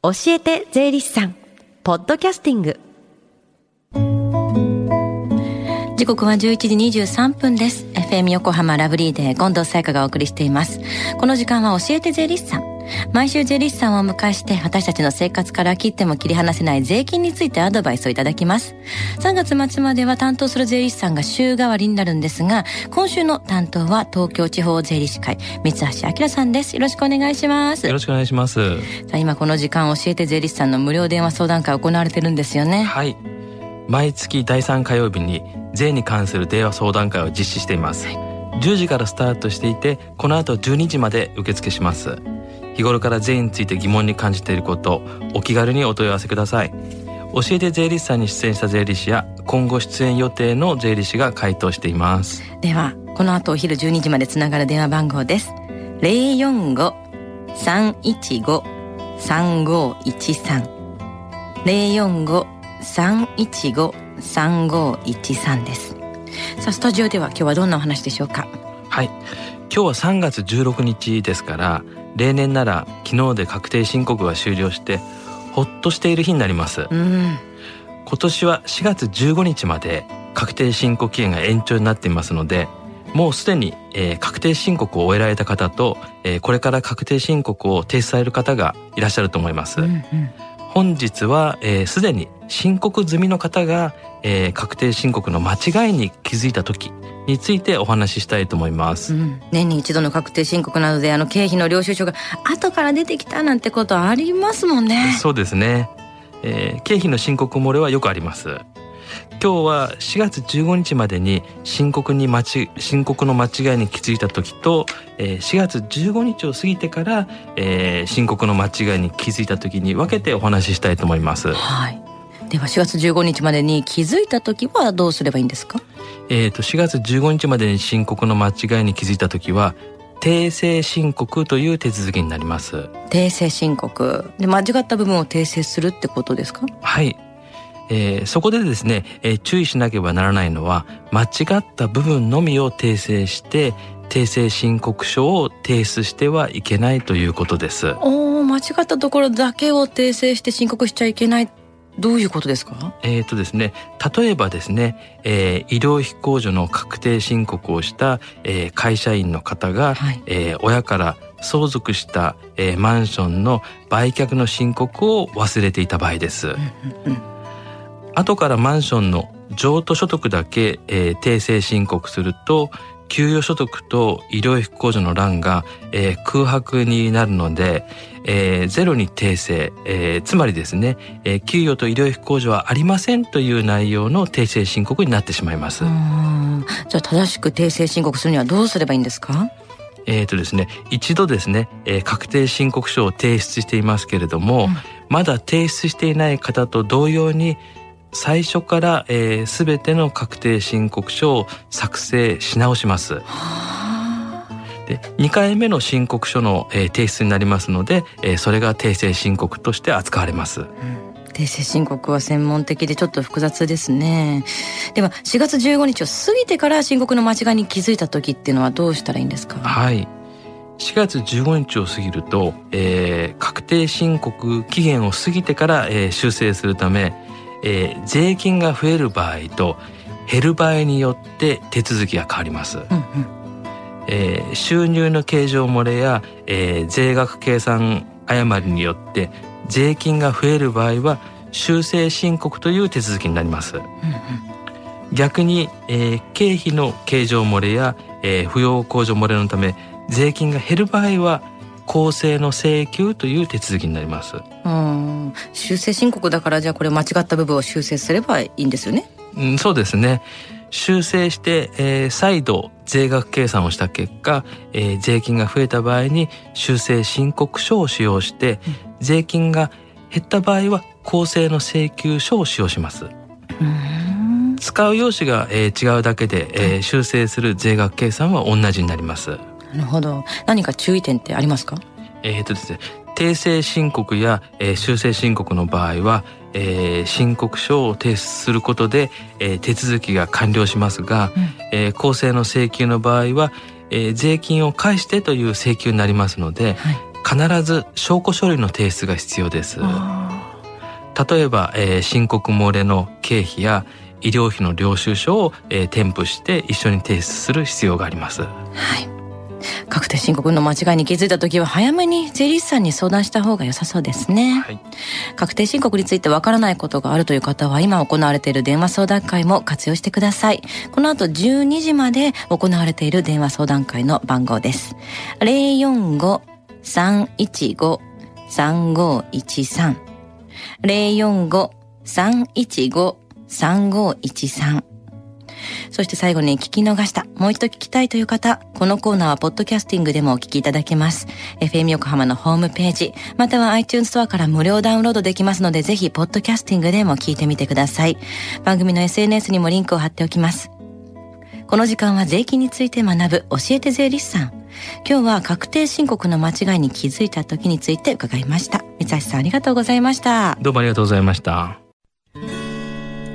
教えて税理士さん。ポッドキャスティング。時刻は11時23分です。FM 横浜ラブリーで近藤沙耶香がお送りしています。この時間は教えて税理士さん。毎週税理士さんをお迎えして私たちの生活から切っても切り離せない税金についてアドバイスをいただきます。3月末までは担当する税理士さんが週替わりになるんですが今週の担当は東京地方税理士会三橋明さんです。よろしくお願いします。よろしくお願いします。さあ今この時間教えて税理士さんの無料電話相談会行われてるんですよね。はい。毎月第3火曜日に税に関する電話相談会を実施しています、はい、10時からスタートしていてこの後12時まで受付します日頃から税について疑問に感じていることお気軽にお問い合わせください。教えて税理士さんに出演した税理士や今後出演予定の税理士が回答しています。ではこの後お昼12時までつながる電話番号です。045-315-3513 045-315-3513です。さあスタジオでは今日はどんなお話でしょうか？はい。今日は3月16日ですから例年なら昨日で確定申告が終了してほっとしている日になります、うん、今年は4月15日まで確定申告期限が延長になっていますのでもうすでに、えー、確定申告を終えられた方と、えー、これから確定申告を提出される方がいらっしゃると思います、うんうん、本日はすで、えー、に申告済みの方が、えー、確定申告の間違いに気づいた時についてお話ししたいと思います、うん、年に一度の確定申告などであの経費の領収書が後から出てきたなんてことありますもんね。そうですね、えー、経費の申告漏れはよくあります。今日は4月15日までに申告に間ち申告の間違いに気づいた時と、えー、4月15日を過ぎてから、えー、申告の間違いに気づいた時に分けてお話ししたいと思います。はい。では4月15日までに気づいた時はどうすればいいんですか？えっ、ー、と、4月15日までに申告の間違いに気づいたときは、訂正申告という手続きになります。訂正申告。で、間違った部分を訂正するってことですか？はい。えー、そこでですね、えー、注意しなければならないのは、間違った部分のみを訂正して、訂正申告書を提出してはいけないということです。お間違ったところだけを訂正して申告しちゃいけないどういうことですか？えっ、とですね、例えばですね、えー、医療費控除の確定申告をした、えー、会社員の方が、はい、えー、親から相続した、えー、マンションの売却の申告を忘れていた場合です。うんうんうん、後からマンションの譲渡所得だけ、えー、訂正申告すると給与所得と医療費控除の欄が、えー、空白になるので、えー、ゼロに訂正、えー、つまりですね、えー、給与と医療費控除はありませんという内容の訂正申告になってしまいます。じゃあ正しく訂正申告するにはどうすればいいんですか？えっ、とですね、一度ですね、えー、確定申告書を提出していますけれども、うん、まだ提出していない方と同様に最初から、えー、全ての確定申告書を作成し直します。で2回目の申告書の、えー、提出になりますので、えー、それが訂正申告として扱われます。うん訂正申告は専門的でちょっと複雑ですね。では4月15日を過ぎてから申告の間違いに気づいた時っていうのはどうしたらいいんですか？はい。4月15日を過ぎると、えー、確定申告期限を過ぎてから、えー、修正するため、えー、税金が増える場合と減る場合によって手続きが変わります。うんうんえー、収入の計上漏れや、えー、税額計算誤りによって税金が増える場合は修正申告という手続きになります。うんうん、逆に、えー、経費の計上漏れや、えー、扶養控除漏れのため税金が減る場合は公正の請求という手続きになります。うん、修正申告だからじゃあこれ間違った部分を修正すればいいんですよね。うん、そうですね。修正して、えー、再度税額計算をした結果、えー、税金が増えた場合に修正申告書を使用して、うん、税金が減った場合は公正の請求書を使用します。使う用紙が、えー、違うだけで、えー、修正する税額計算は同じになります。なるほど。何か注意点ってありますか？えっ、とですね、訂正申告や、えー、修正申告の場合は、えー、申告書を提出することで、えー、手続きが完了しますが、うん、えー、公正の請求の場合は、えー、税金を返してという請求になりますので、はい、必ず証拠書類の提出が必要です。例えば、えー、申告漏れの経費や医療費の領収書を、えー、添付して一緒に提出する必要があります。はい。確定申告の間違いに気づいた時は早めに税理士さんに相談した方が良さそうですね、はい、確定申告についてわからないことがあるという方は今行われている電話相談会も活用してください。この後12時まで行われている電話相談会の番号です。045-315-3513 045-315-3513そして最後に聞き逃した、もう一度聞きたいという方、このコーナーはポッドキャスティングでもお聞きいただけます。FM 横浜のホームページ、または iTunes ストアから無料ダウンロードできますので、ぜひポッドキャスティングでも聞いてみてください。番組の SNS にもリンクを貼っておきます。この時間は税金について学ぶ教えて税理士さん。今日は確定申告の間違いに気づいた時について伺いました。三橋さんありがとうございました。どうもありがとうございました。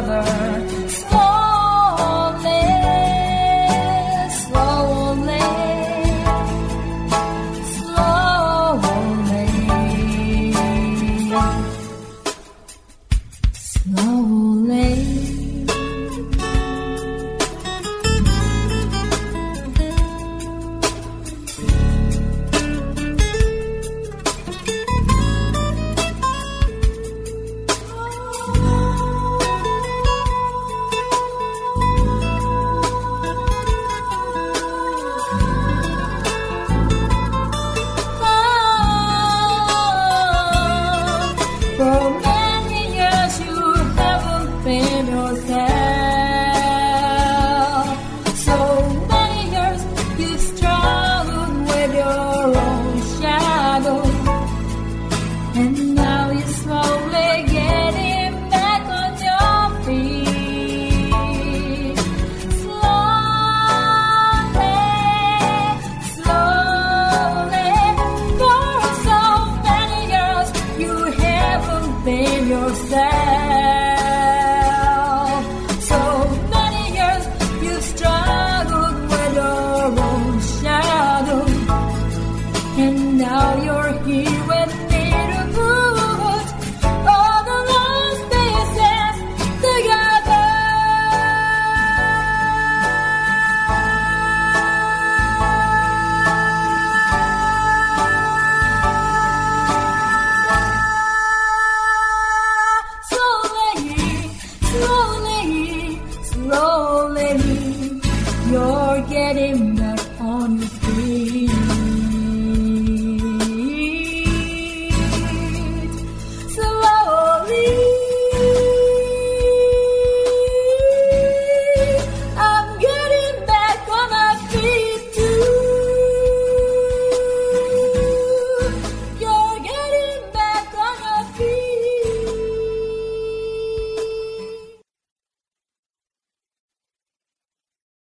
Together.